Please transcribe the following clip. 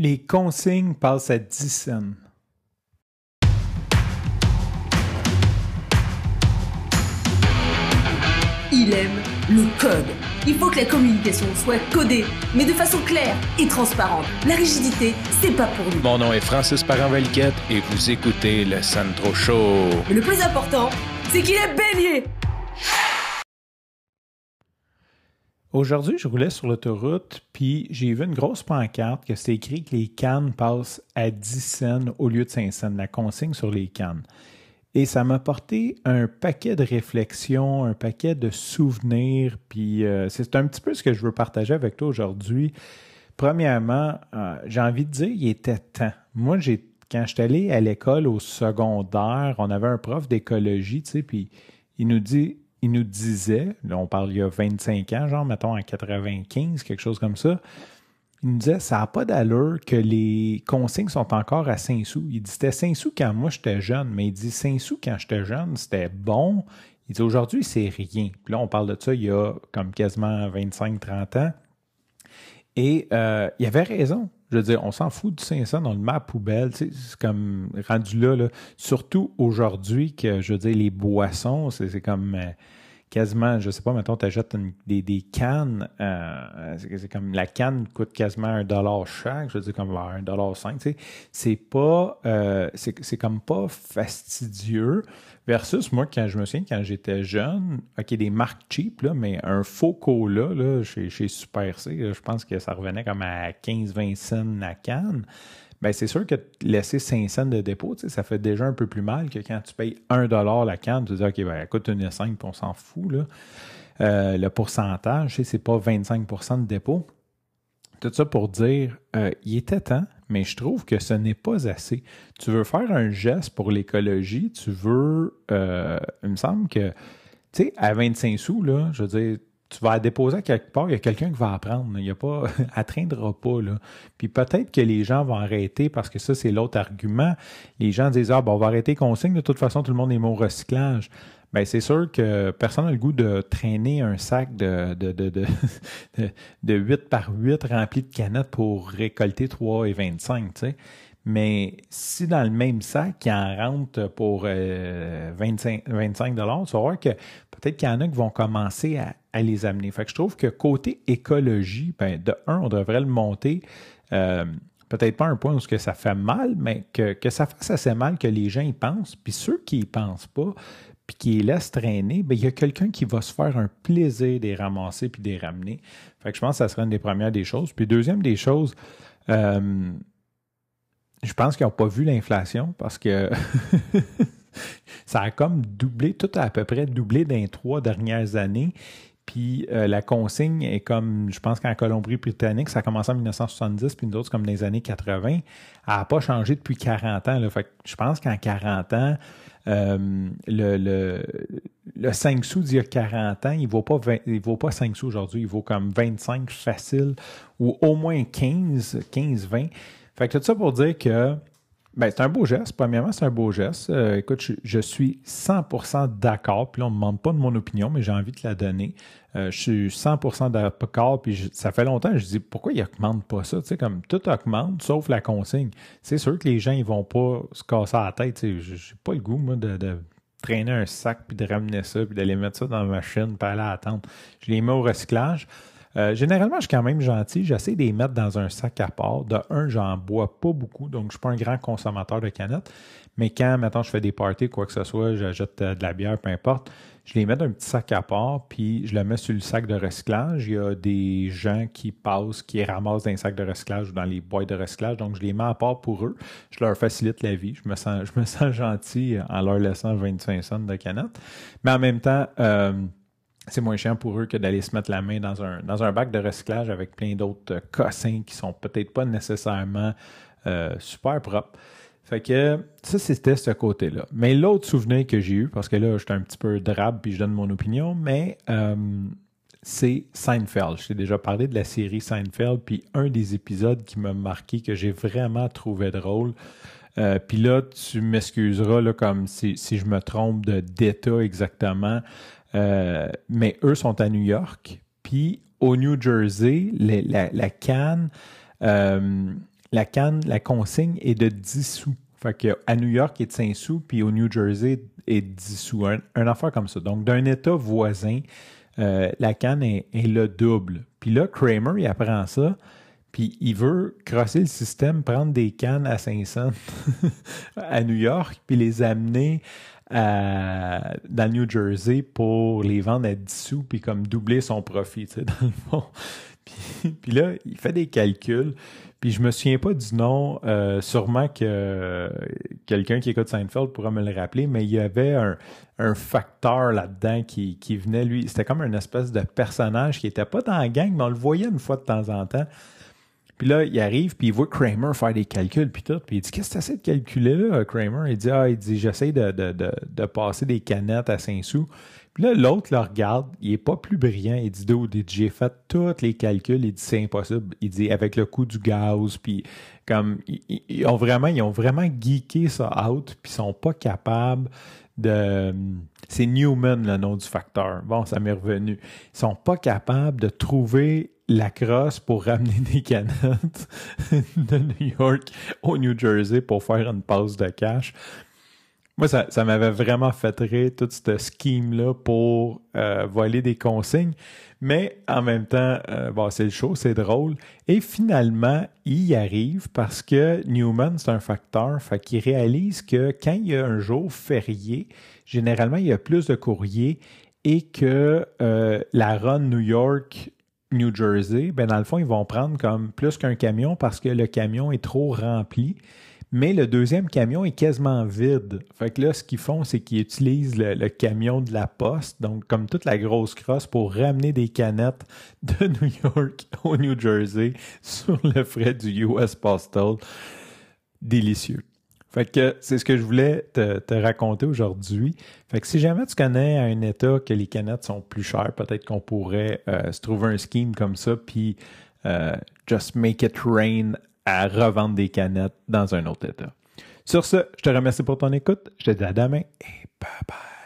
Les consignes passent à 10 cents. Il aime le code. Il faut que la communication soit codée, mais de façon claire et transparente. La rigidité, c'est pas pour nous. Mon nom est Francis Parent-Valquette et vous écoutez le Sandro Show. Mais le plus important, c'est qu'il est bélier. Aujourd'hui, je roulais sur l'autoroute, puis j'ai vu une grosse pancarte que c'était écrit que les cannes passent à 10 cents au lieu de 5 cents, la consigne sur les cannes. Et ça m'a porté un paquet de réflexions, un paquet de souvenirs, puis euh, c'est un petit peu ce que je veux partager avec toi aujourd'hui. Premièrement, euh, j'ai envie de dire, il était temps. Moi, j'ai quand j'étais allé à l'école au secondaire, on avait un prof d'écologie, tu sais, puis il nous dit il nous disait, là on parle il y a 25 ans, genre mettons en 95, quelque chose comme ça, il nous disait ça n'a pas d'allure que les consignes sont encore à 5 sous. Il dit c'était 5 sous quand moi j'étais jeune, mais il dit 5 sous quand j'étais jeune, c'était bon. Il dit aujourd'hui c'est rien. Puis là on parle de ça il y a comme quasiment 25-30 ans. Et euh, il avait raison. Je veux dire, on s'en fout du 500, on le met à poubelle. c'est comme rendu là, là. surtout aujourd'hui que, je veux dire, les boissons, c'est comme euh, quasiment, je sais pas, mettons, tu achètes des, des, cannes, euh, c'est comme la canne coûte quasiment un dollar chaque, je veux dire, comme un dollar cinq. C'est pas, euh, c'est comme pas fastidieux. Versus moi, quand je me souviens, quand j'étais jeune, OK, des marques cheap, là, mais un faux cola là, chez, chez Super C, je pense que ça revenait comme à 15-20 cents la canne. Ben, c'est sûr que laisser 5 cents de dépôt, ça fait déjà un peu plus mal que quand tu payes 1 la canne, tu dis, OK, ben, écoute, une 5 on s'en fout. Là. Euh, le pourcentage, c'est pas 25% de dépôt. Tout ça pour dire, euh, il était temps mais je trouve que ce n'est pas assez. Tu veux faire un geste pour l'écologie, tu veux, euh, il me semble que, tu sais, à 25 sous, là, je veux dire, tu vas la déposer quelque part, il y a quelqu'un qui va apprendre. Il n'y a pas, atteindra pas, là. Puis peut-être que les gens vont arrêter parce que ça, c'est l'autre argument. Les gens disent, ah, bon, on va arrêter consigne. De toute façon, tout le monde est au recyclage. Bien, c'est sûr que personne n'a le goût de traîner un sac de, de, de, de, de 8 par 8 rempli de canettes pour récolter 3,25, tu sais. Mais si dans le même sac, il en rentre pour 25, euh, 25 tu vas voir que peut-être qu'il y en a qui vont commencer à, les amener. Fait que je trouve que côté écologie, ben, de un, on devrait le monter. Euh, peut-être pas un point où que ça fait mal, mais que, ça fasse assez mal que les gens y pensent. Puis ceux qui y pensent pas, puis qui les laisse traîner, bien, il y a quelqu'un qui va se faire un plaisir de les ramasser puis de les ramener. Fait que je pense que ça serait une des premières des choses. Puis deuxième des choses, euh, je pense qu'ils n'ont pas vu l'inflation parce que ça a comme doublé, tout a à peu près doublé dans les trois dernières années. Puis euh, la consigne est comme, je pense qu'en Colombie-Britannique, ça a commencé en 1970, puis d'autres comme dans les années 80. Elle n'a pas changé depuis 40 ans. Je pense qu'en 40 ans, euh, le, le, 5 sous d'il y a 40 ans, il ne vaut, pas vaut pas 5 sous aujourd'hui, il vaut comme 25 facile ou au moins 15, 15, 20. Fait que tout ça pour dire que ben, c'est un beau geste. Premièrement, c'est un beau geste. Euh, écoute, je, suis 100% d'accord. Puis là, on ne me demande pas de mon opinion, mais j'ai envie de la donner. Euh, je suis 100% d'accord. Puis ça fait longtemps que je dis pourquoi ils n'augmentent pas ça? Tu sais, comme tout augmente sauf la consigne. C'est sûr que les gens, ils vont pas se casser la tête. Tu je n'ai pas le goût, moi, de, traîner un sac, puis de ramener ça, puis d'aller mettre ça dans la machine, puis aller attendre. Je les mets au recyclage. Euh, généralement, je suis quand même gentil. J'essaie de les mettre dans un sac à part. De un, j'en bois pas beaucoup, donc je suis pas un grand consommateur de canettes. Mais quand, maintenant, je fais des parties, quoi que ce soit, j'achète euh, de la bière, peu importe, je les mets dans un petit sac à part, puis je le mets sur le sac de recyclage. Il y a des gens qui passent, qui ramassent dans les sacs de recyclage ou dans les boîtes de recyclage, donc je les mets à part pour eux. Je leur facilite la vie. Je me sens, je me sens gentil en leur laissant 25 cents de canettes. Mais en même temps, euh, c'est moins chiant pour eux que d'aller se mettre la main dans un, dans un bac de recyclage avec plein d'autres euh, cossins qui sont peut-être pas nécessairement euh, super propres. Fait que ça, c'était ce côté-là. Mais l'autre souvenir que j'ai eu, parce que là, j'étais un petit peu drabe puis je donne mon opinion, mais euh, c'est Seinfeld. Je t'ai déjà parlé de la série Seinfeld, puis un des épisodes qui m'a marqué, que j'ai vraiment trouvé drôle. Puis là, tu m'excuseras comme si, je me trompe de d'état exactement. Euh, mais eux sont à New York. Puis au New Jersey, la, canne, euh, la la consigne est de 10 sous. Fait que à New York, est de 5 sous, puis au New Jersey, est de 10 sous. Un, affaire comme ça. Donc, d'un État voisin, euh, la canne est, le double. Puis là, Kramer, il apprend ça, puis il veut crosser le système, prendre des cannes à 500 à New York, puis les amener à, dans le New Jersey pour les vendre à 10 sous, puis comme doubler son profit, tu sais, dans le fond. Puis, là, il fait des calculs. Puis je me souviens pas du nom, euh, sûrement que quelqu'un qui écoute Seinfeld pourra me le rappeler, mais il y avait un, un facteur là-dedans qui, qui venait, lui, c'était comme une espèce de personnage qui était pas dans la gang, mais on le voyait une fois de temps en temps. Puis là, il arrive, puis il voit Kramer faire des calculs, puis tout. Puis il dit Qu'est-ce que tu essaies de calculer là, Kramer? Il dit Ah, il dit J'essaie de, de, de, de, passer des canettes à 5 sous. Puis là, l'autre le regarde, il est pas plus brillant. Il dit Dude, j'ai fait tous les calculs. Il dit C'est impossible. Il dit Avec le coût du gaz, puis comme, ils, ont vraiment, ils ont vraiment geeké ça out, puis ils sont pas capables de. C'est Newman, le nom du facteur. Bon, ça m'est revenu. Ils sont pas capables de trouver la crosse pour ramener des canettes de New York au New Jersey pour faire une pause de cash. Moi, ça, ça m'avait vraiment fait rire, toute cette scheme-là pour euh, voler des consignes. Mais en même temps, euh, bon, c'est le show, c'est drôle. Et finalement, il y arrive parce que Newman, c'est un facteur, fait qu'il réalise que quand il y a un jour férié, généralement, il y a plus de courriers et que euh, la run New York New Jersey, ben dans le fond, ils vont prendre comme plus qu'un camion parce que le camion est trop rempli. Mais le deuxième camion est quasiment vide. Fait que là, ce qu'ils font, c'est qu'ils utilisent le, camion de la poste, donc comme toute la grosse crosse, pour ramener des canettes de New York au New Jersey sur le frais du US Postal. Délicieux. Fait que c'est ce que je voulais te, raconter aujourd'hui. Fait que si jamais tu connais un État que les canettes sont plus chères, peut-être qu'on pourrait euh, se trouver un scheme comme ça, puis euh, just make it rain à revendre des canettes dans un autre État. Sur ce, je te remercie pour ton écoute. Je te dis à demain et bye bye.